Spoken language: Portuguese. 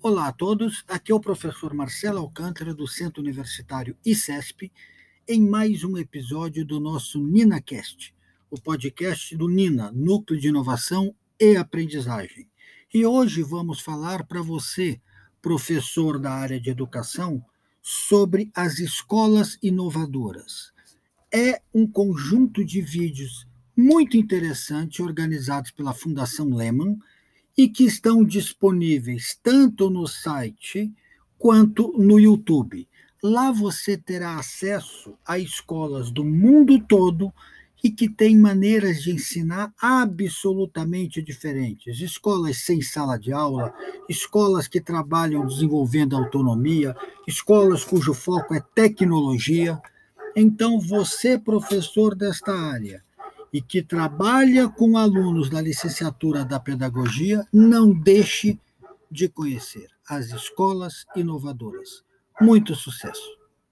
Olá a todos, aqui é o professor Marcelo Alcântara, do Centro Universitário ICESP, em mais um episódio do nosso NinaCast, o podcast do NINA, Núcleo de Inovação e Aprendizagem. E hoje vamos falar para você, professor da área de educação, sobre as escolas inovadoras. É um conjunto de vídeos muito interessante organizados pela Fundação Lehman e que estão disponíveis tanto no site quanto no YouTube. Lá você terá acesso a escolas do mundo todo e que têm maneiras de ensinar absolutamente diferentes. Escolas sem sala de aula, escolas que trabalham desenvolvendo autonomia, escolas cujo foco é tecnologia. Então, você, professor desta área, e que trabalha com alunos da licenciatura da pedagogia, não deixe de conhecer as escolas inovadoras. Muito sucesso!